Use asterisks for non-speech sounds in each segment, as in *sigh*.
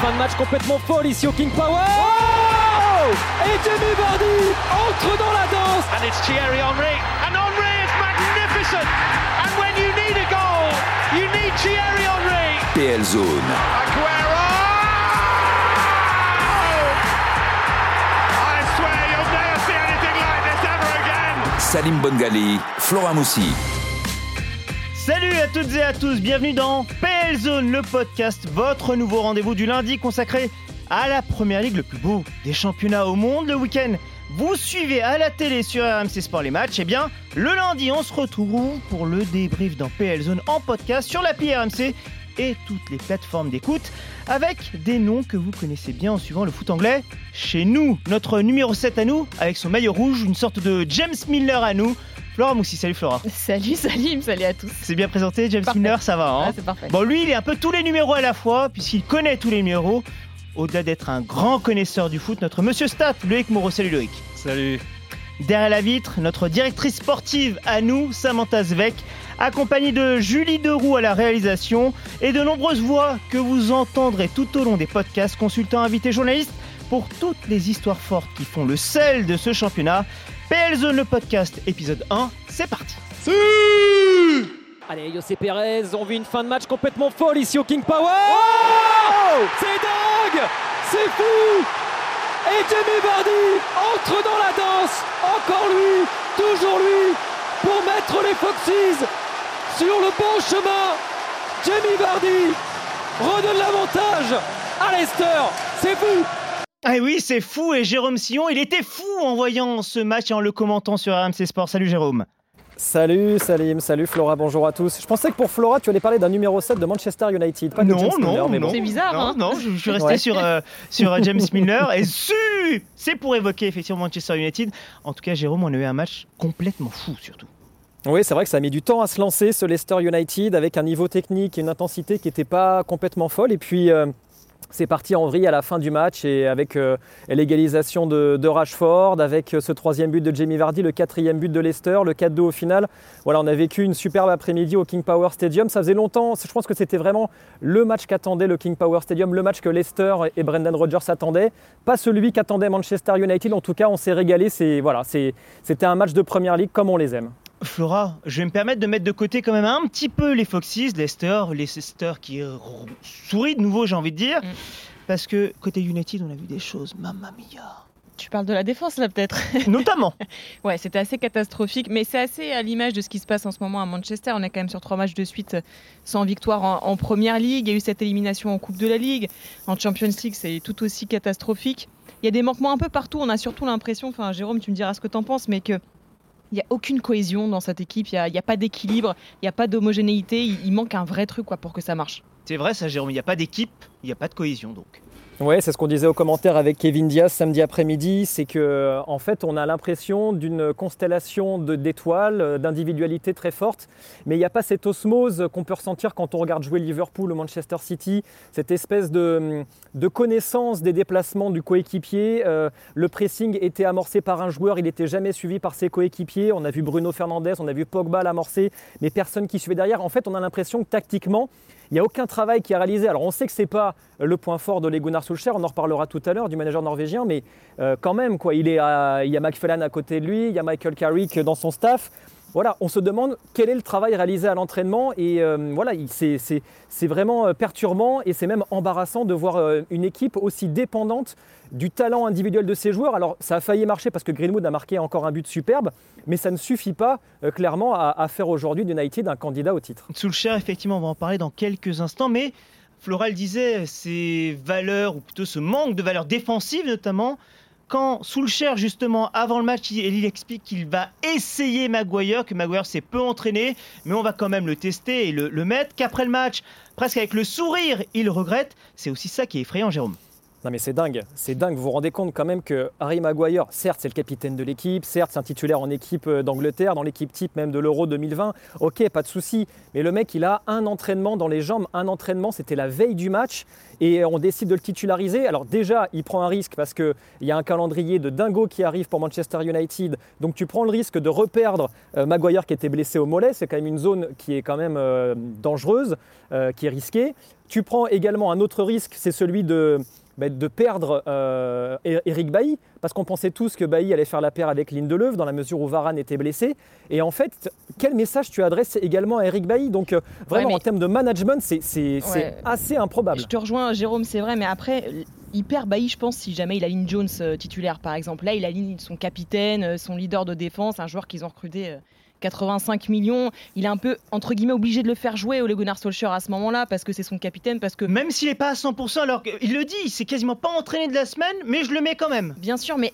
fin de match complètement folle ici au King Power. Oh Et Jamie Vardy entre dans la danse. And it's Thierry Henry. And Henry is magnificent. And when you need a goal, you need Thierry Henry. PL Zone. Aguero! I swear you'll never see anything like this ever again. Salim Bongali, Flora Moussi. Salut à toutes et à tous, bienvenue dans PL Zone, le podcast, votre nouveau rendez-vous du lundi consacré à la première ligue, le plus beau des championnats au monde. Le week-end, vous suivez à la télé sur RMC Sport les matchs. Et bien, le lundi, on se retrouve pour le débrief dans PL Zone en podcast sur l'appli RMC et toutes les plateformes d'écoute avec des noms que vous connaissez bien en suivant le foot anglais. Chez nous, notre numéro 7 à nous, avec son maillot rouge, une sorte de James Miller à nous. Flora Moussi, salut Flora. Salut Salim, salut à tous. C'est bien présenté, James Parfait. Miller, ça va hein Ah, c'est parfait. Bon, lui, il est un peu tous les numéros à la fois, puisqu'il connaît tous les numéros. Au-delà d'être un grand connaisseur du foot, notre monsieur Stat, Loïc Moreau. Salut Loïc. Salut. Derrière la vitre, notre directrice sportive à nous, Samantha Zvek, accompagnée de Julie Deroux à la réalisation et de nombreuses voix que vous entendrez tout au long des podcasts, consultants, invités, journalistes, pour toutes les histoires fortes qui font le sel de ce championnat. PL Zone, le podcast, épisode 1, c'est parti. Allez, José Pérez, on vit une fin de match complètement folle ici au King Power. Oh C'est dingue C'est fou Et Jamie Vardy entre dans la danse. Encore lui, toujours lui, pour mettre les Foxes sur le bon chemin. Jamie Vardy redonne l'avantage à Leicester. C'est fou Ah oui, c'est fou et Jérôme Sillon, il était fou en voyant ce match et en le commentant sur RMC Sport. Salut Jérôme. Salut Salim, salut Flora, bonjour à tous. Je pensais que pour Flora, tu allais parler d'un numéro 7 de Manchester United, pas de James Milner, mais bon. C'est bizarre, non, hein non, je, je suis resté Ouais. sur, euh, sur euh, James Milner et su, c'est pour évoquer effectivement Manchester United. En tout cas, Jérôme, on a eu un match complètement fou surtout. Oui, c'est vrai que ça a mis du temps à se lancer ce Leicester United avec un niveau technique et une intensité qui n'était pas complètement folle. Et puis euh, c'est parti en vrille à la fin du match et avec euh, l'égalisation de, Rashford, avec euh, ce troisième but de Jamie Vardy, le quatrième but de Leicester, le 4-2 au final. Voilà, on a vécu une superbe après-midi au King Power Stadium. Ça faisait longtemps, je pense que c'était vraiment le match qu'attendait le King Power Stadium, le match que Leicester et Brendan Rodgers attendaient. Pas celui qu'attendait Manchester United. En tout cas, on s'est régalé. C'était un match de première ligue comme on les aime. Flora, je vais me permettre de mettre de côté quand même un petit peu les Foxes, Leicester, Leicester qui sourit de nouveau, j'ai envie de dire. Mm. Parce que côté United, on a vu des choses, mamma mia. Tu parles de la défense là peut-être *laughs* Notamment. Ouais, c'était assez catastrophique, mais c'est assez à l'image de ce qui se passe en ce moment à Manchester. On est quand même sur trois matchs de suite sans victoire en, en première ligue. Il y a eu cette élimination en Coupe de la Ligue. En Champions League, c'est tout aussi catastrophique. Il y a des manquements un peu partout. On a surtout l'impression, enfin Jérôme, tu me diras ce que tu en penses, mais que il n'y a aucune cohésion dans cette équipe, il n'y a, pas d'équilibre, il n'y a pas d'homogénéité, il, il manque un vrai truc quoi, pour que ça marche. C'est vrai ça, Jérôme, il n'y a pas d'équipe, il n'y a pas de cohésion donc. Ouais, c'est ce qu'on disait au commentaire avec Kevin Diaz samedi après-midi, c'est que en fait, on a l'impression d'une constellation d'étoiles, euh, d'individualités très fortes, mais il n'y a pas cette osmose qu'on peut ressentir quand on regarde jouer Liverpool ou Manchester City, cette espèce de, connaissance des déplacements du coéquipier. Euh, le pressing était amorcé par un joueur, il n'était jamais suivi par ses coéquipiers. On a vu Bruno Fernandes, on a vu Pogba l'amorcer, mais personne qui suivait derrière. En fait, on a l'impression que tactiquement, il n'y a aucun travail qui est réalisé. Alors on sait que ce n'est pas le point fort de Ole Gunnar Solskjaer, on en reparlera tout à l'heure du manager norvégien, mais euh, quand même, quoi, il, il y a McFellan à côté de lui, il y a Michael Carrick dans son staff. Voilà, on se demande quel est le travail réalisé à l'entraînement et euh, voilà, il- c'est- vraiment euh, perturbant et c'est même embarrassant de voir euh, une équipe aussi dépendante du talent individuel de ses joueurs. Alors ça a failli marcher parce que Greenwood a marqué encore un but superbe, mais ça ne suffit pas clairement à, à faire aujourd'hui d'United un candidat au titre. Soulcher, effectivement, on va en parler dans quelques instants, mais Floral disait ces valeurs, ou plutôt ce manque de valeurs défensives notamment, quand Soulcher, justement, avant le match, il, explique qu'il va essayer Maguire, que Maguire s'est peu entraîné, mais on va quand même le tester et le, le mettre, qu'après le match, presque avec le sourire, il regrette. C'est aussi ça qui est effrayant, Jérôme. Non mais c'est dingue, c'est dingue. Vous vous rendez compte quand même que Harry Maguire, certes c'est le capitaine de l'équipe, certes c'est un titulaire en équipe euh, d'Angleterre, dans l'équipe type même de l'Euro 2020, ok, pas de souci. Mais le mec il a un entraînement dans les jambes, un entraînement, c'était la veille du match et on décide de le titulariser. Alors déjà il prend un risque parce qu'il y a un calendrier de dingo qui arrive pour Manchester United, donc tu prends le risque de reperdre euh, Maguire qui était blessé au mollet, c'est quand même une zone qui est quand même euh, dangereuse, qui est risquée. Tu prends également un autre risque, c'est celui de bah, de perdre euh, Eric Bailly, parce qu'on pensait tous que Bailly allait faire la paire avec Lindelöf, dans la mesure où Varane était blessé. Et en fait, quel message tu adresses également à Eric Bailly? Donc euh, vraiment, en termes de management, c'est assez improbable. Je te rejoins, Jérôme, c'est vrai, mais après, il perd Bailly, je pense, si jamais il aligne Jones euh, titulaire, par exemple. Là, il aligne son capitaine, son leader de défense, un joueur qu'ils ont recruté 85 millions. Il est un peu, entre guillemets, obligé de le faire jouer, Ole Gunnar Solskjaer, à ce moment-là, parce que c'est son capitaine, parce que... Même s'il n'est pas à 100%, alors il le dit, c'est quasiment pas entraîné de la semaine, mais je le mets quand même. Bien sûr, mais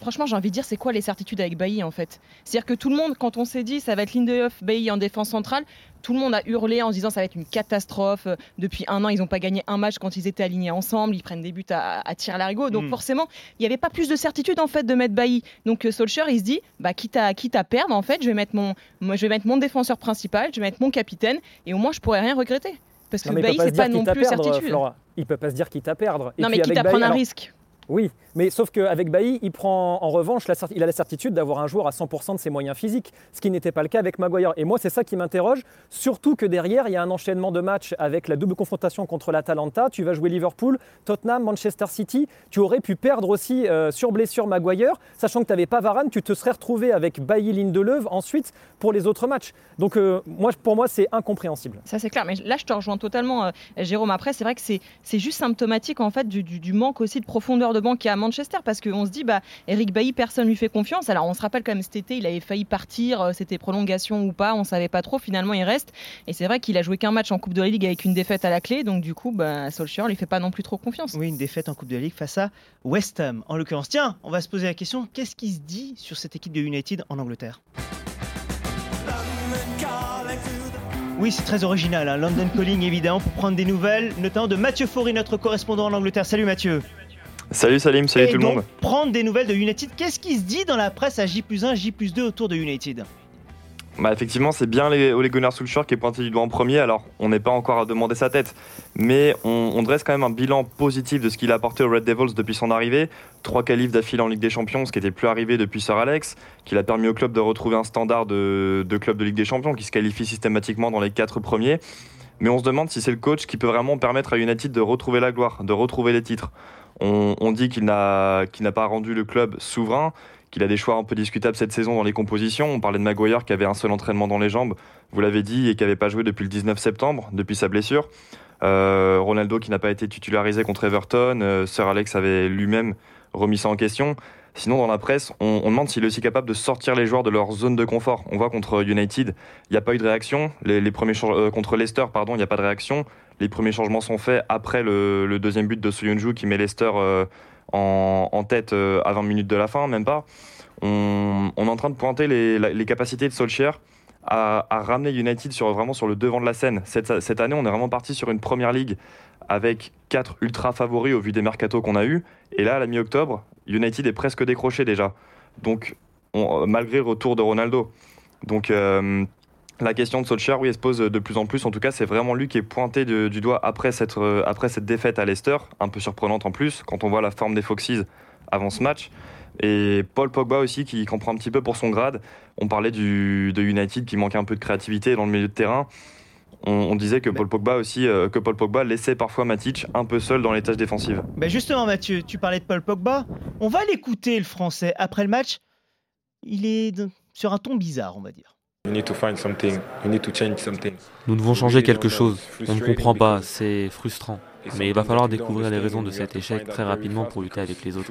franchement, j'ai envie de dire, c'est quoi les certitudes avec Bailly en fait? C'est-à-dire que tout le monde, quand on s'est dit ça va être Lindelof, Bailly en défense centrale, tout le monde a hurlé en se disant ça va être une catastrophe. Depuis un an, ils n'ont pas gagné un match quand ils étaient alignés ensemble. Ils prennent des buts à, à tir larigot. Donc hmm. forcément, il n'y avait pas plus de certitude en fait de mettre Bailly. Donc euh, Solskjaer, il se dit, bah quitte à quitte à perdre, en fait, je vais mettre mon, moi, je vais mettre mon défenseur principal, je vais mettre mon capitaine, et au moins je pourrais rien regretter. Parce que Bailly, c'est pas non plus certitude. Il peut pas se dire quitte à perdre. non, mais quitte à prendre un risque. Oui, mais sauf qu'avec Bailly, il prend en revanche, la, a la certitude d'avoir un joueur à 100% de ses moyens physiques, ce qui n'était pas le cas avec Maguire. Et moi, c'est ça qui m'interroge, surtout que derrière, il y a un enchaînement de matchs avec la double confrontation contre l'Atalanta. Tu vas jouer Liverpool, Tottenham, Manchester City. Tu aurais pu perdre aussi euh, sur blessure Maguire, sachant que tu n'avais pas Varane, tu te serais retrouvé avec Bailly, Lindelöf ensuite pour les autres matchs. Donc euh, moi, pour moi, c'est incompréhensible. Ça, c'est clair. Mais là, je te rejoins totalement, euh, Jérôme. Après, c'est vrai que c'est juste symptomatique en fait du manque aussi de profondeur de à Manchester parce qu'on se dit, bah, Eric Bailly, personne lui fait confiance. Alors on se rappelle quand même cet été, il avait failli partir, euh, c'était prolongation ou pas, on savait pas trop. Finalement, il reste. Et c'est vrai qu'il a joué qu'un match en Coupe de la Ligue avec une défaite à la clé. Donc du coup, bah, Solskjaer lui fait pas non plus trop confiance. Oui, une défaite en Coupe de la Ligue face à West Ham. En l'occurrence, tiens, on va se poser la question qu'est-ce qui se dit sur cette équipe de United en Angleterre? Oui, c'est très original. Hein. London Calling, évidemment, pour prendre des nouvelles, notamment de Mathieu Faury, notre correspondant en Angleterre. Salut Mathieu. Salut Salim, salut tout le monde. Prendre des nouvelles de United, qu'est-ce qui se dit dans la presse à J 1, J 2 autour de United? Bah effectivement, c'est bien les Ole Gunnar Solskjaer qui est pointé du doigt en premier. Alors, on n'est pas encore à demander sa tête, mais on, dresse quand même un bilan positif de ce qu'il a apporté aux Red Devils depuis son arrivée. Trois qualifs d'affilée en Ligue des Champions, ce qui n'était plus arrivé depuis Sir Alex, qu'il a permis au club de retrouver un standard de, de club de Ligue des Champions qui se qualifie systématiquement dans les quatre premiers. Mais on se demande si c'est le coach qui peut vraiment permettre à United de retrouver la gloire, de retrouver les titres. On, dit qu'il n'a pas rendu le club souverain, qu'il a des choix un peu discutables cette saison dans les compositions. On parlait de Maguire qui avait un seul entraînement dans les jambes, vous l'avez dit, et qui n'avait pas joué depuis le 19 septembre, depuis sa blessure. Euh, Ronaldo qui n'a pas été titularisé contre Everton. Euh, Sir Alex avait lui-même remis ça en question. Sinon, dans la presse, on, demande s'il est aussi capable de sortir les joueurs de leur zone de confort. On voit contre United, il n'y a pas eu de réaction. Les, premiers euh, contre Leicester, pardon, il n'y a pas de réaction. Les premiers changements sont faits après le, deuxième but de Soyunju qui met Leicester euh, en, tête euh, à 20 minutes de la fin, même pas. On, est en train de pointer les, capacités de Solskjaer à, ramener United sur, vraiment sur le devant de la scène. Cette, cette année, on est vraiment parti sur une première ligue avec quatre ultra favoris au vu des mercatos qu'on a eu. Et là, à la mi-octobre, United est presque décroché déjà. Donc, malgré le retour de Ronaldo. Donc, euh, la question de Solskjaer, oui, elle se pose de plus en plus. En tout cas, c'est vraiment lui qui est pointé du doigt après cette, euh, après cette défaite à Leicester, un peu surprenante en plus, quand on voit la forme des Foxes avant ce match. Et Paul Pogba aussi, qui comprend un petit peu pour son grade. On parlait du, de United qui manquait un peu de créativité dans le milieu de terrain on, disait que Paul Pogba aussi, euh, que Paul Pogba laissait parfois Matic un peu seul dans les tâches défensives. Ben justement, Mathieu, tu parlais de Paul Pogba. On va l'écouter, le français. Après le match, il est sur un ton bizarre, on va dire. Nous devons changer quelque chose. On ne comprend pas, c'est frustrant. Mais il va falloir découvrir les raisons de cet échec très rapidement pour lutter avec les autres.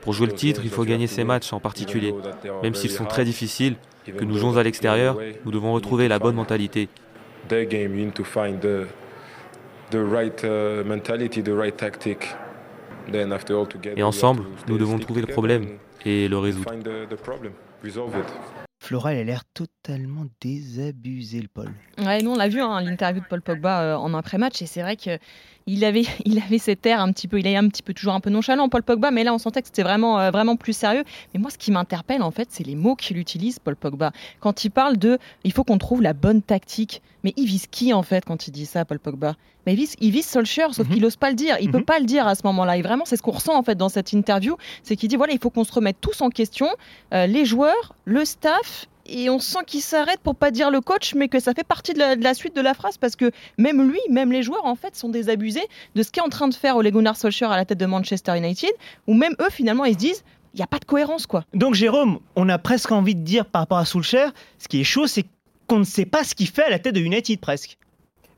Pour jouer le titre, il faut gagner ces matchs en particulier. Même s'ils sont très difficiles, que nous jouons à l'extérieur, nous devons retrouver la bonne mentalité. Et ensemble, nous devons trouver le problème et le résoudre. Flora, elle a l'air totalement désabusée, le Paul. Ouais, nous on l'a vu, hein, l'interview de Paul Pogba euh, en après-match, et c'est vrai qu'il avait, *laughs* il avait cet air un petit peu, il est un petit peu toujours un peu nonchalant, Paul Pogba, mais là on sentait que c'était vraiment, euh, vraiment plus sérieux. Mais moi, ce qui m'interpelle en fait, c'est les mots qu'il utilise, Paul Pogba. Quand il parle de, il faut qu'on trouve la bonne tactique. Mais il vise qui en fait quand il dit ça, Paul Pogba? Mais il vise, il vise Solskjaer, sauf Mhm. qu'il n'ose pas le dire. Il Mhm. peut pas le dire à ce moment-là. Et vraiment, c'est ce qu'on ressent en fait dans cette interview, c'est qu'il dit voilà, il faut qu'on se remette tous en question, euh, les joueurs, le staff. Et on sent qu'il s'arrête pour pas dire le coach, mais que ça fait partie de la, de la suite de la phrase parce que même lui, même les joueurs en fait sont désabusés de ce qu'est en train de faire Ole Gunnar Solskjaer à la tête de Manchester United, où même eux finalement ils se disent il n'y a pas de cohérence quoi. Donc Jérôme, on a presque envie de dire par rapport à Solskjaer, ce qui est chaud, c'est qu'on ne sait pas ce qu'il fait à la tête de United presque.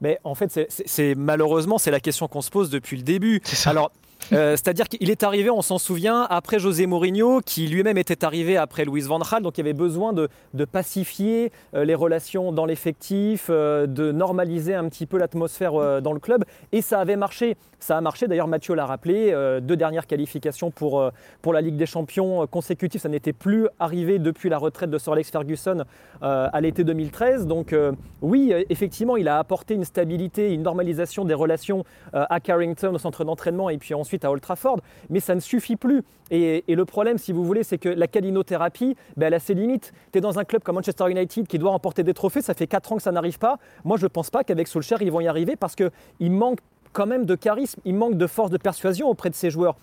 Mais en fait, c'est- malheureusement, c'est la question qu'on se pose depuis le début. C'est ça. Alors, euh, c'est-à-dire qu'il est arrivé, on s'en souvient, après José Mourinho, qui lui-même était arrivé après Luis Van Gaal, donc il y avait besoin de, pacifier euh, les relations dans l'effectif, euh, de normaliser un petit peu l'atmosphère dans le club, et ça avait marché. Ça a marché, d'ailleurs Mathieu l'a rappelé, deux dernières qualifications pour, pour la Ligue des Champions consécutives, ça n'était plus arrivé depuis la retraite de Sir Alex Ferguson à l'été 2013. Donc oui, effectivement, il a apporté une stabilité, une normalisation des relations à Carrington, au centre d'entraînement, et puis ensuite à Old Trafford, mais ça ne suffit plus. Et, le problème, si vous voulez, c'est que la calinothérapie, ben, elle a ses limites. Tu dans un club comme Manchester United qui doit remporter des trophées, ça fait 4 ans que ça n'arrive pas. Moi, je ne pense pas qu'avec Solskjaer, ils vont y arriver parce qu'il manque quand même de charisme, il manque de force de persuasion auprès de ces joueurs.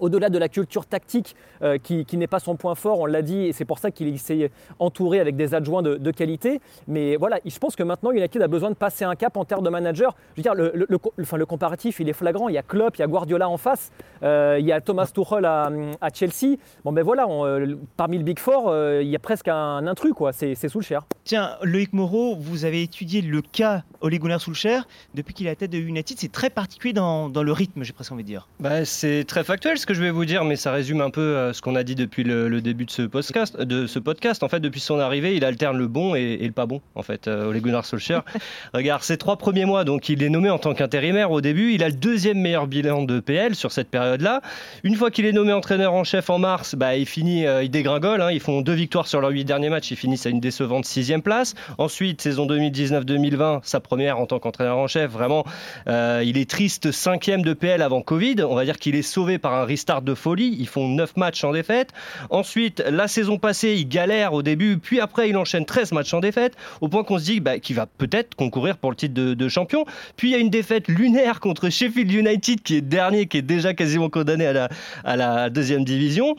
Au-delà de la culture tactique euh, qui, qui n'est pas son point fort, on l'a dit, et c'est pour ça qu'il s'est entouré avec des adjoints de, qualité. Mais voilà, je pense que maintenant United a besoin de passer un cap en termes de manager. Je veux dire, le, le- enfin, le comparatif, il est flagrant. Il y a Klopp, il y a Guardiola en face, euh, il y a Thomas Tuchel à, Chelsea. Bon ben voilà, euh, parmi le Big Four, il y a presque un intrus, quoi. C'est sous le cher. Tiens, Loïc Moreau, vous avez étudié le cas Ole Gunnar Solskjaer depuis qu'il est à la tête de United. C'est très particulier dans, dans le rythme, j'ai presque envie de dire. Bah, c'est très factuel ce que je vais vous dire, mais ça résume un peu euh, ce qu'on a dit depuis le, le début de ce, podcast, de ce podcast. En fait, depuis son arrivée, il alterne le bon et, et le pas bon. En fait, euh, Ole Gunnar Solskjaer. *laughs* Regarde, ces trois premiers mois, donc il est nommé en tant qu'intérimaire au début. Il a le deuxième meilleur bilan de PL sur cette période-là. Une fois qu'il est nommé entraîneur en chef en mars, bah, il finit, euh, il dégringole. hein. Ils font deux victoires sur leurs huit derniers matchs. Ils finissent à une décevante sixième place. Ensuite, saison 2019-2020, sa première en tant qu'entraîneur en chef. Vraiment, euh, il est triste cinquième de PL avant Covid. On va dire qu'il est sauvé par un restart de folie. Ils font 9 matchs en défaite. Ensuite, la saison passée, il galère au début, puis après, il enchaîne 13 matchs en défaite, au point qu'on se dit bah, qu'il va peut-être concourir pour le titre de, champion. Puis il y a une défaite lunaire contre Sheffield United, qui est dernier, qui est déjà quasiment condamné à la, deuxième division.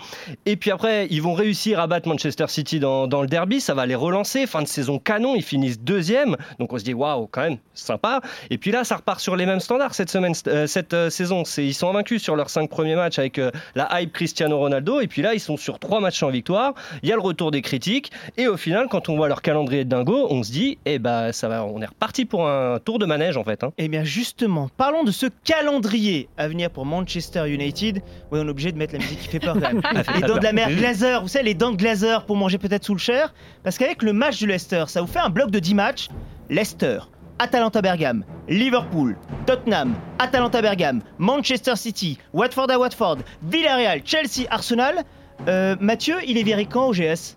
Et puis après, ils vont réussir à battre Manchester City dans, le derby. Ça va les relancer. Fin de saison canon, ils finissent deuxième. Donc on se dit waouh, quand même, sympa. Et puis là, ça repart sur les mêmes standards cette semaine, euh, cette euh, saison. C'est, ils sont invaincus sur leurs cinq premiers matchs avec euh, la hype Cristiano Ronaldo. Et puis là, ils sont sur trois matchs en victoire. Il y a le retour des critiques. Et au final, quand on voit leur calendrier de dingo, on se dit, eh ben, ça va, on est reparti pour un tour de manège en fait. hein. Eh bien justement, parlons de ce calendrier à venir pour Manchester United. Oui, on est obligé de mettre la musique qui fait peur quand même. *laughs* les dents de la mer Glazer, vous savez, les dents de Glazer pour manger peut-être sous le cher. Parce qu'avec le match de Leicester, ça vous fait un bloc de 10 matchs. Leicester, Atalanta Bergame, Liverpool, Tottenham, Atalanta Bergame, Manchester City, Watford à Watford, Villarreal, Chelsea, Arsenal. Euh, Mathieu, il est viré quand au GS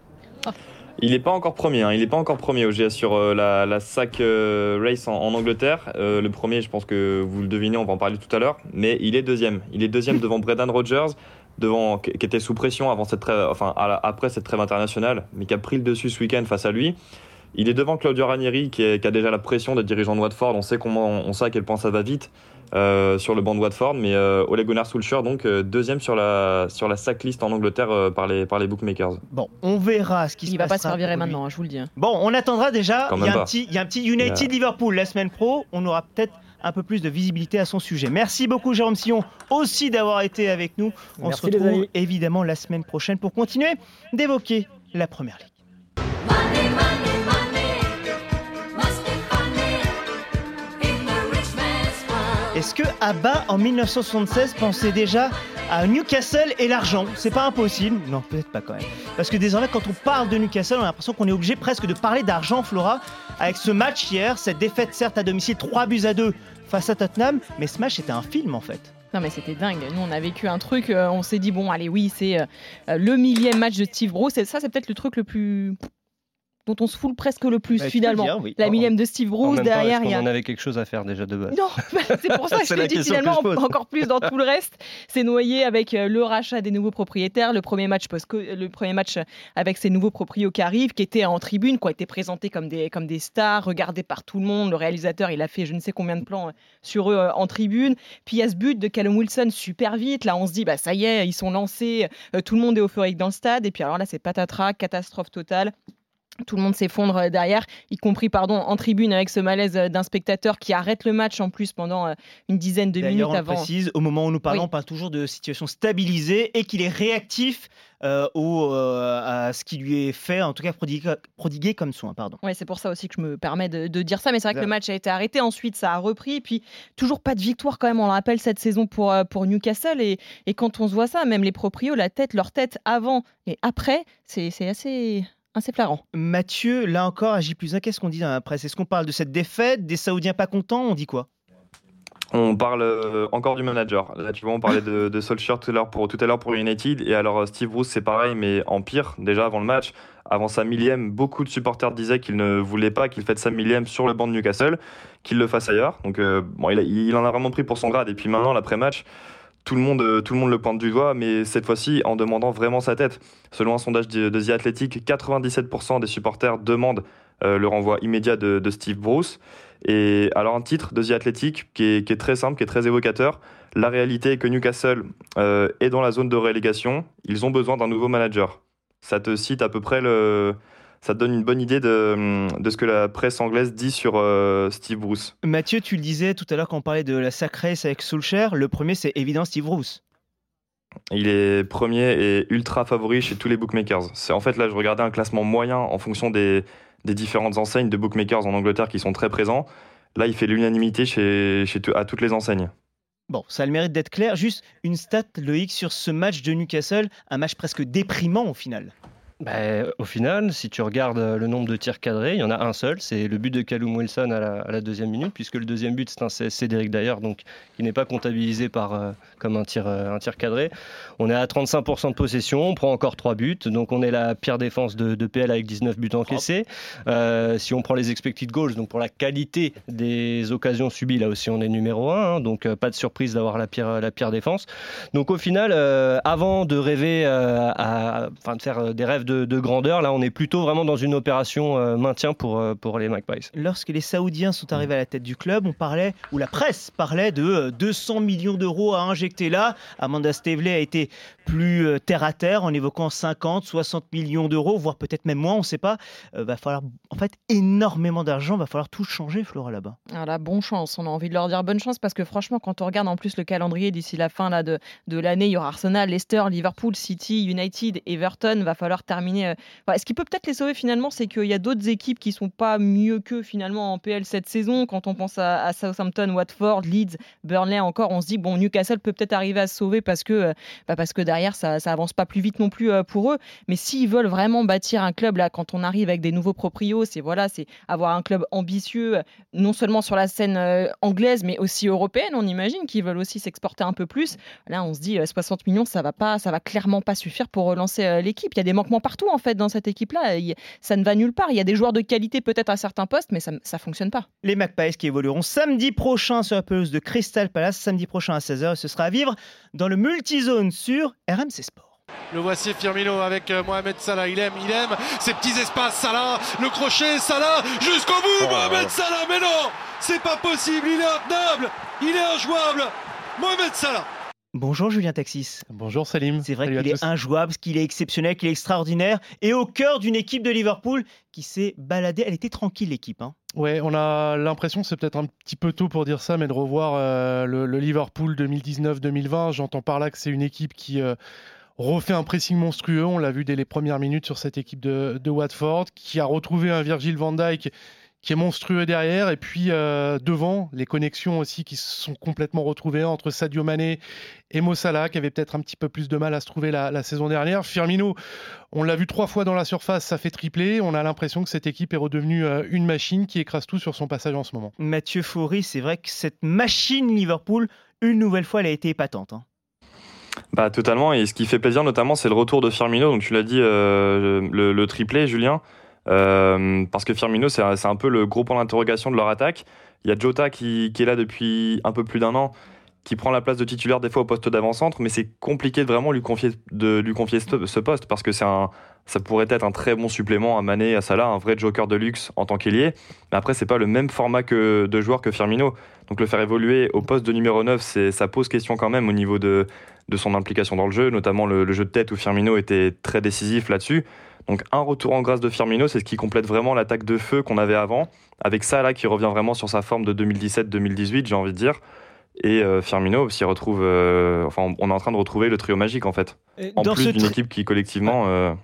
Il n'est pas encore premier, hein. il n'est pas encore premier au GS sur euh, la, la SAC euh, Race en, en Angleterre. Euh, le premier, je pense que vous le devinez, on va en parler tout à l'heure, mais il est deuxième. Il est deuxième *laughs* devant Brendan Rodgers, devant, qui était sous pression avant cette trêve- enfin, la- après cette trêve internationale, mais qui a pris le dessus ce week-end face à lui. Il est devant Claudio Ranieri, qui, est- qui a déjà la pression d'être dirigeant de Watford. On sait, comment, on sait à quel point ça va vite euh, sur le banc de Watford, mais euh, Ole Gunnar Solskjaer, donc euh, deuxième sur la, sur la SAC list en Angleterre euh, par, les, par les bookmakers. Bon, on verra ce qui se Il va pas se faire virer maintenant, hein, je vous le dis. hein. Bon, on attendra déjà. Il y, a un petit, il y a un petit United Liverpool la semaine pro. On aura peut-être un peu plus de visibilité à son sujet. Merci beaucoup, Jérôme Sillon, aussi d'avoir été avec nous. On Merci, se retrouve évidemment la semaine prochaine pour continuer d'évoquer la première ligue. Est-ce que Abba en 1976 pensait déjà à Newcastle et l'argent? C'est pas impossible. Non, peut-être pas quand même. Parce que désormais, quand on parle de Newcastle, on a l'impression qu'on est obligé presque de parler d'argent, Flora, avec ce match hier, cette défaite certes à domicile, 3 buts à 2 face à Tottenham, mais ce match était un film en fait. Non mais c'était dingue. Nous on a vécu un truc. euh, on s'est dit bon allez oui c'est euh, le millième match de Steve Bruce. Ça c'est peut-être le truc le plus dont on se fout presque le plus Bah, finalement. dire, oui. La millième de Steve Bruce derrière. il y qu'on a... en avait quelque chose à faire déjà de base. Non, *laughs* bah, c'est pour ça que *laughs* je te dis que finalement encore plus dans *laughs* tout le reste. C'est noyé avec euh, le rachat des nouveaux propriétaires, le premier match post le premier match avec ces nouveaux proprios qui arrivent, qui étaient en tribune, qui ont été présentés comme des comme des stars, regardés par tout le monde. Le réalisateur, il a fait je ne sais combien de plans euh, sur eux euh, en tribune. Puis il y a ce but de Callum Wilson super vite. Là, on se dit bah ça y est, ils sont lancés, euh, tout le monde est euphorique dans le stade. Et puis alors là, c'est patatras, catastrophe totale. Tout le monde s'effondre euh, derrière, y compris pardon en tribune avec ce malaise euh, d'un spectateur qui arrête le match en plus pendant euh, une dizaine de minutes on avant. précise, au moment où nous parlons, Oui. on parle toujours de situation stabilisée et qu'il est réactif euh, au, euh, à ce qui lui est fait, en tout cas prodigué, prodigué comme soin. Pardon. Ouais, c'est pour ça aussi que je me permets de, de dire ça. Mais c'est vrai que le match a été arrêté. Ensuite, ça a repris. Et puis, toujours pas de victoire quand même, on le rappelle, cette saison pour, pour Newcastle. Et, et quand on se voit ça, même les proprios, la tête, leur tête avant et après, c'est assez, assez flagrant. Mathieu, là encore, à J plus 1, qu'est-ce qu'on dit dans la presse? Est-ce qu'on parle de cette défaite, des Saoudiens pas contents? On dit quoi? On parle euh, encore du manager. Là, tu vois, on parlait de, *laughs* de Solskjaer tout à l'heure pour, tout à l'heure pour United. Et alors, euh, Steve Bruce, c'est pareil, mais en pire. Déjà, avant le match, avant sa millième, beaucoup de supporters disaient qu'ils ne voulaient pas qu'il fasse sa millième sur le banc de Newcastle, qu'il le fasse ailleurs. Donc, euh, bon, il, a- il en a vraiment pris pour son grade. Et puis maintenant, l'après-match, tout le, monde, euh, tout le monde le pointe du doigt, mais cette fois-ci, en demandant vraiment sa tête. Selon un sondage de, The Athletic, 97% des supporters demandent euh, le renvoi immédiat de, Steve Bruce. Et alors un titre de The Athletic qui est, qui est très simple, qui est très évocateur. La réalité est que Newcastle euh, est dans la zone de relégation. Ils ont besoin d'un nouveau manager. Ça te cite à peu près le... Ça te donne une bonne idée de, de ce que la presse anglaise dit sur euh, Steve Bruce? Mathieu, tu le disais tout à l'heure quand on parlait de la sacrée avec Solskjaer. Le premier, c'est évident Steve Bruce. Il est premier et ultra favori chez tous les bookmakers. C'est en fait là, je regardais un classement moyen en fonction des, des différentes enseignes de bookmakers en Angleterre qui sont très présents. Là, il fait l'unanimité chez, chez à toutes les enseignes. Bon, ça a le mérite d'être clair. Juste une stat, Loïc, sur ce match de Newcastle, un match presque déprimant au final. Bah, au final, si tu regardes euh, le nombre de tirs cadrés, il y en a un seul, c'est le but de Callum Wilson à la, deuxième minute, puisque le deuxième but c'est un CSC d'ailleurs, donc qui n'est pas comptabilisé par, euh, comme un tir, euh, un tir cadré. On est à 35% de possession, on prend encore 3 buts, donc on est la pire défense de, de PL avec 19 buts encaissés. Si on prend les expected goals, donc pour la qualité des occasions subies, là aussi on est numéro 1, donc euh, pas de surprise d'avoir la pire, la pire défense. Donc au final, avant de rêver, enfin de faire des rêves de, de grandeur, là on est plutôt vraiment dans une opération euh, maintien pour, euh, pour les Magpies. Lorsque les Saoudiens sont arrivés à la tête du club, on parlait, ou la presse parlait de euh, 200 millions d'euros à injecter là. Amanda Staveley a été plus euh, terre à terre en évoquant 50, 60 millions d'euros, voire peut-être même moins, on ne sait pas. Euh, va falloir en fait énormément d'argent, va falloir tout changer, Flora là-bas. Voilà, bonne chance. On a envie de leur dire bonne chance parce que franchement, quand on regarde en plus le calendrier d'ici la fin là, de, de l'année, il y aura Arsenal, Leicester, Liverpool, City, United, Everton. Va falloir terminer. Euh, ce qui peut peut-être les sauver finalement, c'est qu'il y a d'autres équipes qui sont pas mieux qu'eux finalement en PL cette saison. Quand on pense à, Southampton, Watford, Leeds, Burnley encore, on se dit bon, Newcastle peut peut-être arriver à se sauver parce que, euh, bah, parce que derrière ça, ça avance pas plus vite non plus euh, pour eux. Mais s'ils veulent vraiment bâtir un club là, quand on arrive avec des nouveaux proprios, c'est voilà, c'est avoir un club ambitieux, non seulement sur la scène anglaise, mais aussi européenne. On imagine qu'ils veulent aussi s'exporter un peu plus. Là, on se dit euh, 60 millions, ça va pas, ça va clairement pas suffire pour relancer l'équipe. Il y a des manquements partout en fait dans cette équipe-là. Ça ne va nulle part. Il y a des joueurs de qualité peut-être à certains postes, mais ça, ça fonctionne pas. Les Magpies qui évolueront samedi prochain sur la pelouse de Crystal Palace, samedi prochain à 16h, et ce sera à vivre dans le multizone sur RMC Sport. Le voici Firmino avec euh, Mohamed Salah. Il aime, il aime ces petits espaces. Salah, le crochet, Salah, jusqu'au bout. Mohamed Salah, mais non, c'est pas possible. Il est intenable, il est injouable. Mohamed Salah. Bonjour Julien Taxis. Bonjour Salim. C'est vrai qu'il est injouable, qu'il est exceptionnel, qu'il est extraordinaire et au cœur d'une équipe de Liverpool qui s'est baladée. Elle était tranquille l'équipe. hein. Ouais, on a l'impression, c'est peut-être un petit peu tôt pour dire ça, mais de revoir euh, le, le Liverpool 2019-2020. J'entends par là que c'est une équipe qui euh, refait un pressing monstrueux. On l'a vu dès les premières minutes sur cette équipe de, de Watford, qui a retrouvé un Virgil van Dijk qui est monstrueux derrière. Et puis euh, devant, les connexions aussi qui se sont complètement retrouvées entre Sadio Mané et Mo Salah, qui avait peut-être un petit peu plus de mal à se trouver la, la saison dernière. Firmino, on l'a vu trois fois dans la surface, ça fait tripler. On a l'impression que cette équipe est redevenue euh, une machine qui écrase tout sur son passage en ce moment. Mathieu Faury, c'est vrai que cette machine Liverpool, une nouvelle fois, elle a été épatante. hein. Bah totalement, et ce qui fait plaisir notamment, c'est le retour de Firmino. Donc tu l'as dit, euh, le, le triplé, Julien. Euh, parce que Firmino, c'est un, peu le gros point d'interrogation de leur attaque. Il y a Jota qui, est là depuis un peu plus d'un an, qui prend la place de titulaire des fois au poste d'avant-centre, mais c'est compliqué de vraiment lui confier, de lui confier ce, poste parce que c'est un, ça pourrait être un très bon supplément à Mané, à Salah, un vrai joker de luxe en tant qu'ailier. Mais après, c'est pas le même format que, de joueur que Firmino. Donc le faire évoluer au poste de numéro 9, c'est, ça pose question quand même au niveau de, de son implication dans le jeu, notamment le, le jeu de tête où Firmino était très décisif là-dessus. Donc un retour en grâce de Firmino, c'est ce qui complète vraiment l'attaque de feu qu'on avait avant, avec Salah qui revient vraiment sur sa forme de 2017-2018, j'ai envie de dire. Et euh, Firmino s'y retrouve. euh, enfin, on est en train de retrouver le trio magique en fait. Et En plus d'une équipe qui collectivement euh,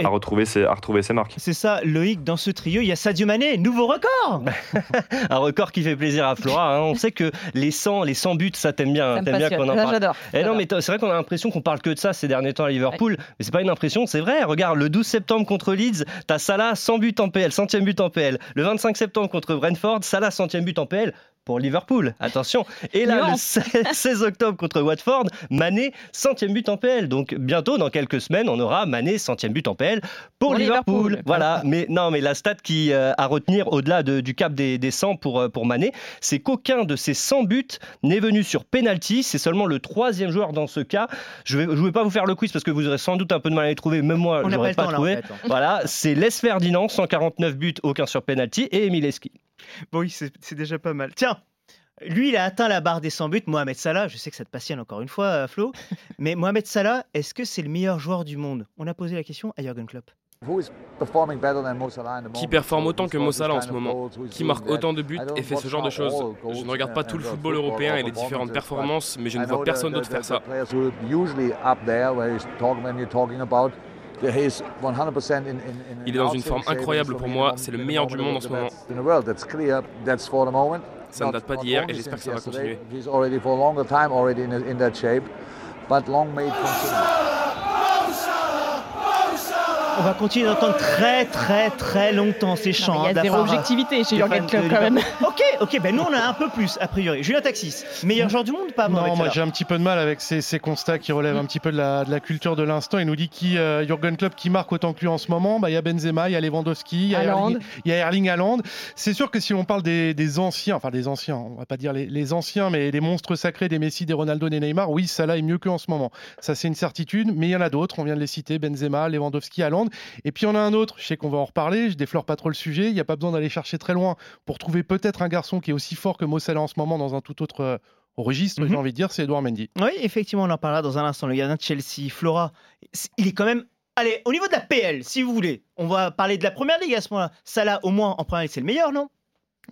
Et- a, retrouvé ses, a retrouvé ses marques. C'est ça, Loïc, dans ce trio, il y a Sadio Mané, nouveau record *laughs* Un record qui fait plaisir à Flora. hein. On sait que les 100, les 100 buts, ça t'aime bien. Ça T'aimes bien passionne. qu'on en Ça, parle. j'adore. Eh non, mais c'est vrai qu'on a l'impression qu'on parle que de ça ces derniers temps à Liverpool. Mais c'est pas une impression, c'est vrai. Regarde, le 12 septembre contre Leeds, t'as Salah 100 buts en PL, centième but en PL. Le 25 septembre contre Brentford, Salah centième but en PL pour Liverpool. Attention. Et là, le Nuance. 16 16 octobre contre Watford, Mané centième but en PL. Donc bientôt, dans quelques semaines, on aura Mané centième but en PL pour, Pour Liverpool. Liverpool. Voilà. Mais non, mais la stat qui euh, à retenir au-delà de- du cap des, des 100 pour, euh, pour Mané, c'est qu'aucun de ces 100 buts n'est venu sur penalty. C'est seulement le troisième joueur dans ce cas. Je vais, je vais pas vous faire le quiz parce que vous aurez sans doute un peu de mal à les trouver. Même moi, On n'a pas pas, temps là, en trouvé. fait. Voilà, c'est Les Ferdinand, 149 buts, aucun sur penalty, et Emile Eski. Bon, oui, c'est déjà pas mal. Tiens, lui, il a atteint la barre des 100 buts. Mohamed Salah, je sais que ça te passionne encore une fois, euh, Flo, *laughs* mais Mohamed Salah, est-ce que c'est le meilleur joueur du monde? On a posé la question à Jürgen Klopp. Qui performe autant que Mo Salah en ce moment? Qui marque autant de buts et fait ce genre de choses? Je ne regarde pas tout le football européen et les différentes performances, mais je ne vois personne d'autre faire ça. Il est dans une forme incroyable pour moi, c'est le meilleur du monde en ce moment. Ça ne date pas d'hier et j'espère que ça va continuer. On va continuer d'entendre très très très longtemps ces chants. Il y hein, a zéro d'Afara. objectivité chez des Jurgen Klopp quand même. Ok, ok, ben nous on a un peu plus a priori. Julien Taxis, meilleur joueur du monde pas Non, moi j'ai un petit peu de mal avec ces, ces constats qui relèvent un petit peu de la, de la culture de l'instant. Il nous dit qui euh, Jurgen Klopp qui marque autant que lui en ce moment. Bah, Il y a Benzema, il y a Lewandowski, il y a. Erling, il y a Erling Haaland. C'est sûr que si on parle des, des anciens, enfin des anciens, on va pas dire les, les anciens, mais des monstres sacrés des Messi, des Ronaldo, des Neymar, oui, Salah est mieux qu'en ce moment. Ça c'est une certitude, mais il y en a d'autres. On vient de les citer Benzema, Lewandowski, Haaland. Et puis on a un autre. Je sais qu'on va en reparler. Je déflore pas trop le sujet. Il n'y a pas besoin d'aller chercher très loin pour trouver peut-être un garçon qui est aussi fort que Mo Salah en ce moment dans un tout autre euh, registre. Mhm. J'ai envie de dire, c'est Edouard Mendy. Oui, effectivement, on en parlera dans un instant. Le gardien de Chelsea, Flora, il est quand même. Allez, au niveau de la PL, si vous voulez, on va parler de la première ligue à ce moment-là. Salah, au moins, en première ligue, c'est le meilleur, non?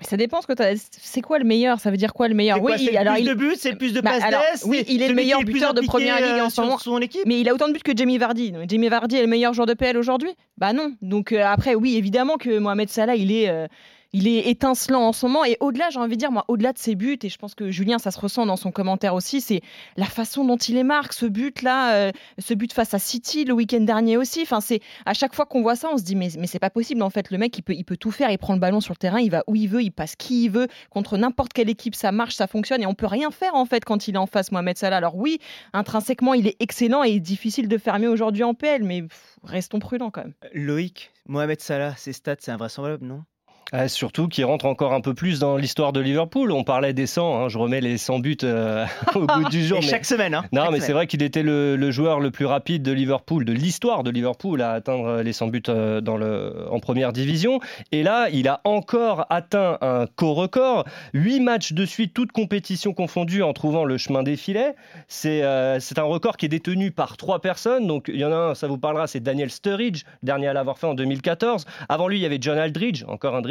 Ça dépend ce que. C'est quoi le meilleur? Ça veut dire quoi le meilleur? Quoi, Oui, alors plus il. de buts, c'est le plus de Bah, passes oui, il est le meilleur buteur de première ligue euh, en ce sur moment. son équipe? Mais il a autant de buts que Jamie Vardy. Donc, Jamie Vardy est le meilleur joueur de PL aujourd'hui? Bah non. Donc euh, après, oui, évidemment que Mohamed Salah, il est. euh, il est étincelant en ce moment et au-delà, j'ai envie de dire, moi, au-delà de ses buts, et je pense que Julien, ça se ressent dans son commentaire aussi, c'est la façon dont il les marque, ce but-là, euh, ce but face à City le week-end dernier aussi. Enfin, c'est à chaque fois qu'on voit ça, on se dit, mais, c'est pas possible en fait. Le mec, il peut, tout faire, il prend le ballon sur le terrain, il va où il veut, il passe qui il veut, contre n'importe quelle équipe, ça marche, ça fonctionne et on peut rien faire en fait quand il est en face, Mohamed Salah. Alors oui, intrinsèquement, il est excellent et difficile de mieux aujourd'hui en PL, mais restons prudents quand même. Loïc, Mohamed Salah, ses stats, c'est invraisemblable, non? Ah, surtout qui rentre encore un peu plus dans l'histoire de Liverpool. On parlait des 100, hein, je remets les 100 buts euh, *laughs* au bout du jour. Et mais- chaque semaine, hein Non, chaque mais c'est vrai qu'il était le, le joueur le plus rapide de Liverpool, de l'histoire de Liverpool, à atteindre les 100 buts euh, dans le, en première division. Et là, il a encore atteint un co-record. 8 matchs de suite, toutes compétitions confondues, en trouvant le chemin des filets. C'est euh, un record qui est détenu par trois personnes. Donc, il y en a un, ça vous parlera, c'est Daniel Sturridge, dernier à l'avoir fait en 2014. Avant lui, il y avait John Aldridge, encore un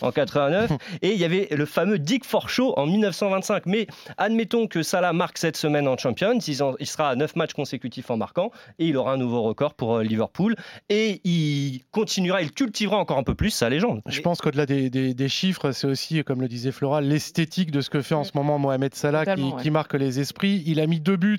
En 89. *laughs* Et il y avait le fameux Dick Forshaw en 1925. Mais admettons que Salah marque cette semaine en Champions, il, en- il sera à 9 matchs consécutifs en marquant et il aura un nouveau record pour euh, Liverpool. Et il continuera, il cultivera encore un peu plus sa légende. Je pense qu'au-delà des, des- des chiffres, c'est aussi, comme le disait Flora, l'esthétique de ce que fait en ce moment Mohamed Salah qui, Totalement, ouais. qui marque les esprits. Il a mis deux buts.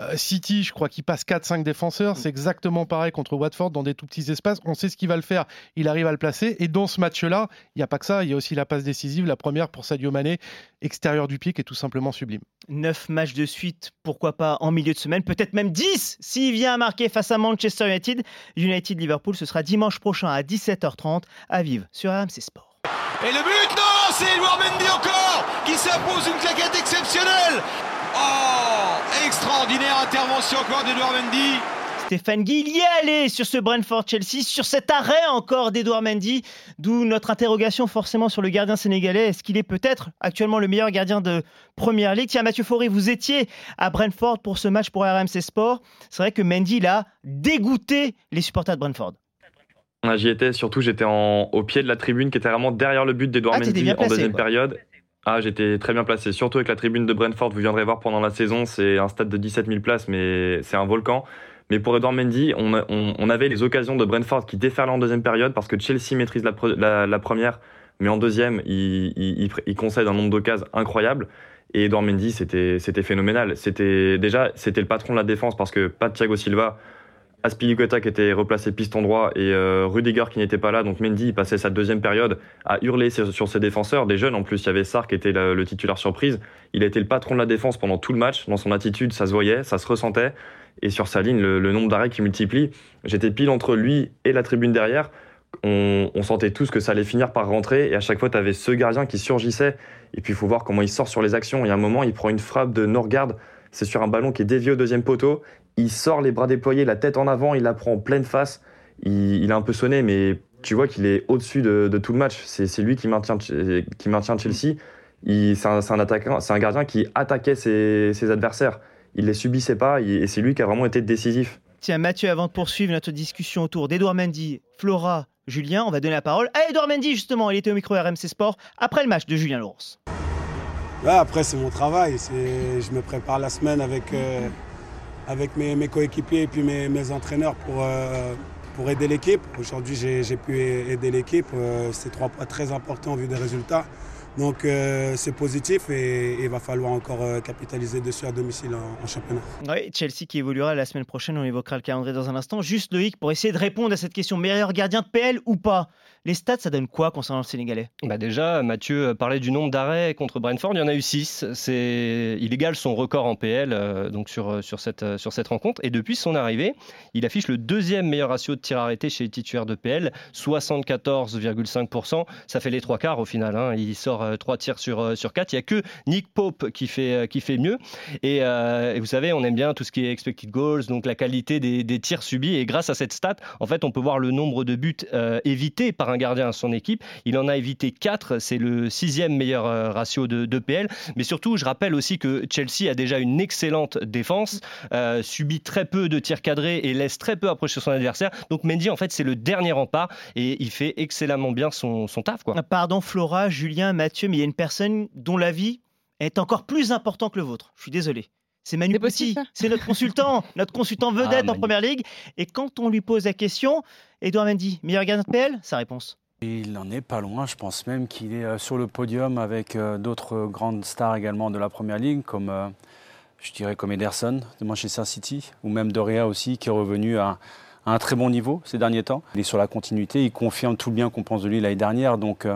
Euh, City, je crois qu'il passe 4-5 défenseurs. C'est exactement pareil contre Watford dans des tout petits espaces. On sait ce qu'il va le faire. Il arrive à le placer. Et dans ce match-là, Il n'y a pas que ça, il y a aussi la passe décisive, la première pour Sadio Mané, extérieur du pied, qui est tout simplement sublime. 9 matchs de suite, pourquoi pas en milieu de semaine, peut-être même 10 s'il vient à marquer face à Manchester United. United-Liverpool, ce sera dimanche prochain à 17h30 à vivre sur RMC Sport. Et le but, non, c'est Edouard Mendy encore qui s'impose une claquette exceptionnelle. Oh, extraordinaire intervention encore d'Edouard Mendy. Stéphane Guy, il y est allé sur ce Brentford-Chelsea, sur cet arrêt encore d'Edouard Mendy, d'où notre interrogation forcément sur le gardien sénégalais. Est-ce qu'il est peut-être actuellement le meilleur gardien de Première Ligue? Tiens, Mathieu Faury, vous étiez à Brentford pour ce match pour RMC Sport. C'est vrai que Mendy, il a dégoûté les supporters de Brentford. Ah, J'y étais, surtout j'étais au pied de la tribune qui était vraiment derrière le but d'Edouard Ah, Mendy en deuxième quoi. période. Ah, j'étais très bien placé, surtout avec la tribune de Brentford. Vous viendrez voir pendant la saison, c'est un stade de 17 000 places, mais c'est un volcan. Mais pour Edouard Mendy, on, avait les occasions de Brentford qui déferlaient en deuxième période parce que Chelsea maîtrise la, pre- la- la première, mais en deuxième, il, il- concède un nombre d'occasions incroyable. Et Edouard Mendy, c'était phénoménal. C'était déjà c'était le patron de la défense parce que pas Thiago Silva, Aspilicueta qui était replacé piston droit et euh, Rudiger qui n'était pas là. Donc Mendy il passait sa deuxième période à hurler sur, ses défenseurs, des jeunes en plus. Il y avait Sarr qui était le, le titulaire surprise. Il a été le patron de la défense pendant tout le match. Dans son attitude, ça se voyait, ça se ressentait. Et sur sa ligne, le, nombre d'arrêts qui multiplie. J'étais pile entre lui et la tribune derrière. On, sentait tous que ça allait finir par rentrer. Et à chaque fois, tu avais ce gardien qui surgissait. Et puis il faut voir comment il sort sur les actions. Il y a un moment, il prend une frappe de Norgard. C'est sur un ballon qui est dévié au deuxième poteau. Il sort les bras déployés, la tête en avant, il la prend en pleine face. Il, a un peu sonné, mais tu vois qu'il est au-dessus de, tout le match. C'est lui qui maintient, qui maintient Chelsea. C'est un, un gardien qui attaquait ses adversaires. Il les subissait pas et c'est lui qui a vraiment été décisif. Tiens, Mathieu, avant de poursuivre notre discussion autour d'Edouard Mendy, Flora, Julien, on va donner la parole à Edouard Mendy, justement. Il était au micro RMC Sport après le match de Julien Laurence. Ouais, après, c'est mon travail. C'est- Je me prépare la semaine avec, euh, avec mes, mes coéquipiers et puis mes, mes entraîneurs pour, euh, pour aider l'équipe. Aujourd'hui, j'ai j'ai pu aider l'équipe. Euh, c'est trois points très importants au vu des résultats. Donc, euh, c'est positif et il va falloir encore euh, capitaliser dessus à domicile en, en championnat. Oui, Chelsea qui évoluera la semaine prochaine, on évoquera le calendrier dans un instant. Juste Loïc, pour essayer de répondre à cette question, meilleur gardien de PL ou pas? Les stats, ça donne quoi concernant le Sénégalais? Bah déjà, Mathieu parlait du nombre d'arrêts contre Brentford. Il y en a eu 6. C'est... Il égale son record en PL euh, donc sur, euh, sur, cette, euh, sur cette rencontre. Et depuis son arrivée, il affiche le deuxième meilleur ratio de tirs arrêtés chez les titulaires de PL, 74,5%. Ça fait les trois quarts au final. hein. Il sort euh, trois tirs sur, euh, sur 4. Il n'y a que Nick Pope qui fait, euh, qui fait mieux. Et, euh, vous savez, on aime bien tout ce qui est expected goals, donc la qualité des, tirs subis. Et grâce à cette stat, en fait, on peut voir le nombre de buts euh, évités par un gardien à son équipe. Il en a évité 4, c'est le sixième meilleur euh, ratio de, de PL. Mais surtout, je rappelle aussi que Chelsea a déjà une excellente défense, euh, subit très peu de tirs cadrés et laisse très peu approcher son adversaire. Donc Mendy, en fait, c'est le dernier rempart et il fait excellemment bien son, son taf. Quoi. Ah, Pardon Flora, Julien, Mathieu, mais il y a une personne dont l'avis est encore plus important que le vôtre. Je suis désolé. C'est Manu Petit, c'est notre consultant, notre consultant vedette Ah, en Première Ligue. Et quand on lui pose la question, Edouard Mendy, meilleur gardien de PL Sa réponse. Il n'en est pas loin, je pense même qu'il est euh, sur le podium avec euh, d'autres euh, grandes stars également de la Première Ligue, comme, je dirais, comme Ederson de Manchester City, ou même Doria aussi, qui est revenu à, un très bon niveau ces derniers temps. Il est sur la continuité, il confirme tout le bien qu'on pense de lui l'année dernière, donc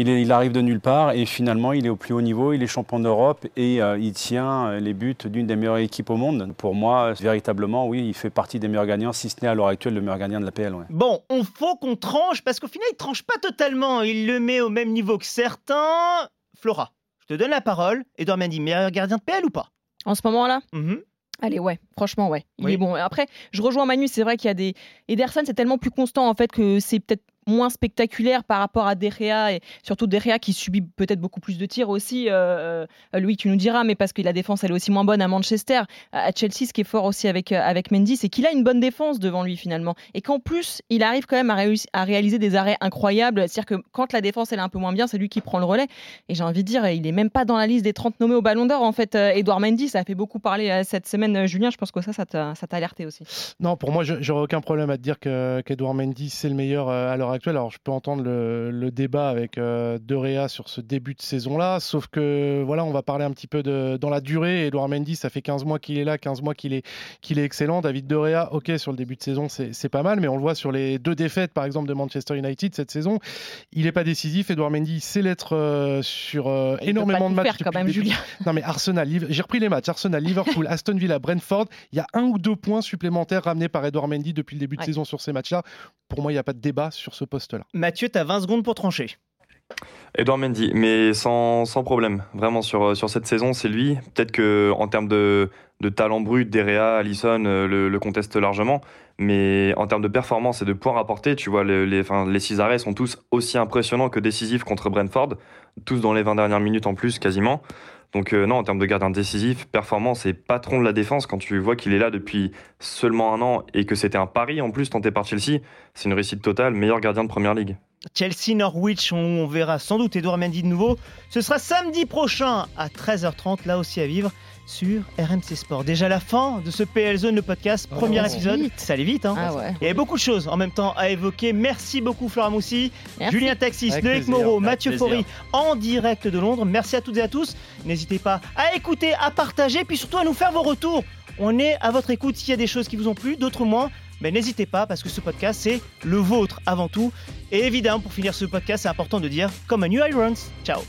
il, est- il arrive de nulle part et finalement il est au plus haut niveau, il est champion d'Europe et euh, il tient euh, les buts d'une des meilleures équipes au monde. Pour moi, véritablement, oui, il fait partie des meilleurs gagnants, si ce n'est à l'heure actuelle le meilleur gagnant de la PL. ouais. Bon, on faut qu'on tranche parce qu'au final, il tranche pas totalement. Il le met au même niveau que certains. Flora, je te donne la parole. Edouard Mendy, meilleur gardien de PL ou pas? En ce moment-là? Mhm. Allez, ouais, franchement, ouais. Il Oui. est bon. Après, je rejoins Manu, c'est vrai qu'il y a des. Ederson, c'est tellement plus constant, en fait, que c'est peut-être moins spectaculaire par rapport à Derrea et surtout Derrea qui subit peut-être beaucoup plus de tirs aussi. Euh, euh, Louis, tu nous diras, mais parce que la défense, elle est aussi moins bonne à Manchester. À Chelsea, ce qui est fort aussi avec, euh, avec Mendy, c'est qu'il a une bonne défense devant lui finalement. Et qu'en plus, il arrive quand même à, réaliser des arrêts incroyables. C'est-à-dire que quand la défense, elle est un peu moins bien, c'est lui qui prend le relais. Et j'ai envie de dire, il est même pas dans la liste des 30 nommés au Ballon d'Or, en fait, euh, Edouard Mendy. Ça a fait beaucoup parler cette semaine, Julien. Je pense que ça, ça t'a alerté aussi. Non, pour moi, j'aurais aucun problème à te dire que- qu'Edouard Mendy, c'est le meilleur à l'heure actuelle. Alors, je peux entendre le, le débat avec euh, De Réa sur ce début de saison-là, sauf que voilà, on va parler un petit peu de, dans la durée. Edouard Mendy, ça fait 15 mois qu'il est là, 15 mois qu'il est, qu'il est excellent. David De Réa, ok, sur le début de saison, c'est pas mal, mais on le voit sur les deux défaites, par exemple, de Manchester United cette saison. Il n'est pas décisif. Edouard Mendy sait l'être euh, sur euh, énormément de matchs. quand même. Julien. Non, mais Arsenal, j'ai repris les matchs. Arsenal, Liverpool, *laughs* Aston Villa, Brentford. Il y a un ou deux points supplémentaires ramenés par Edouard Mendy depuis le début de saison sur ces matchs-là. Pour moi, il n'y a pas de débat sur ce poste-là. Mathieu, tu as 20 secondes pour trancher. Edouard Mendy, mais sans, sans problème. Vraiment, sur, sur cette saison, c'est lui. Peut-être que en termes de, de talent brut, Derea, Allison euh, le, le contestent largement. Mais en termes de performance et de points rapportés, tu vois, le- les, enfin, les six arrêts sont tous aussi impressionnants que décisifs contre Brentford. Tous dans les 20 dernières minutes en plus, quasiment. Donc euh, non, en termes de gardien décisif, performance et patron de la défense, quand tu vois qu'il est là depuis seulement un an et que c'était un pari en plus tenté par Chelsea, c'est une réussite totale, meilleur gardien de première ligue. Chelsea Norwich, on, on verra sans doute Edouard Mendy de nouveau. Ce sera samedi prochain à 13h30, là aussi à vivre sur RMC Sport. Déjà la fin de ce PL Zone, le podcast, premier Oh, épisode. vite. Ça allait vite, hein Ah ouais. Il y avait beaucoup de choses en même temps à évoquer. Merci beaucoup Flora Moussi, Merci. Julien Taxis, Avec Loïc plaisir. Moreau, Avec Mathieu. Faury en direct de Londres. Merci à toutes et à tous. N'hésitez pas à écouter, à partager, puis surtout à nous faire vos retours. On est à votre écoute s'il y a des choses qui vous ont plu, d'autres moins. Mais n'hésitez pas parce que ce podcast c'est le vôtre avant tout. Et évidemment pour finir ce podcast c'est important de dire comme un New Irons. Ciao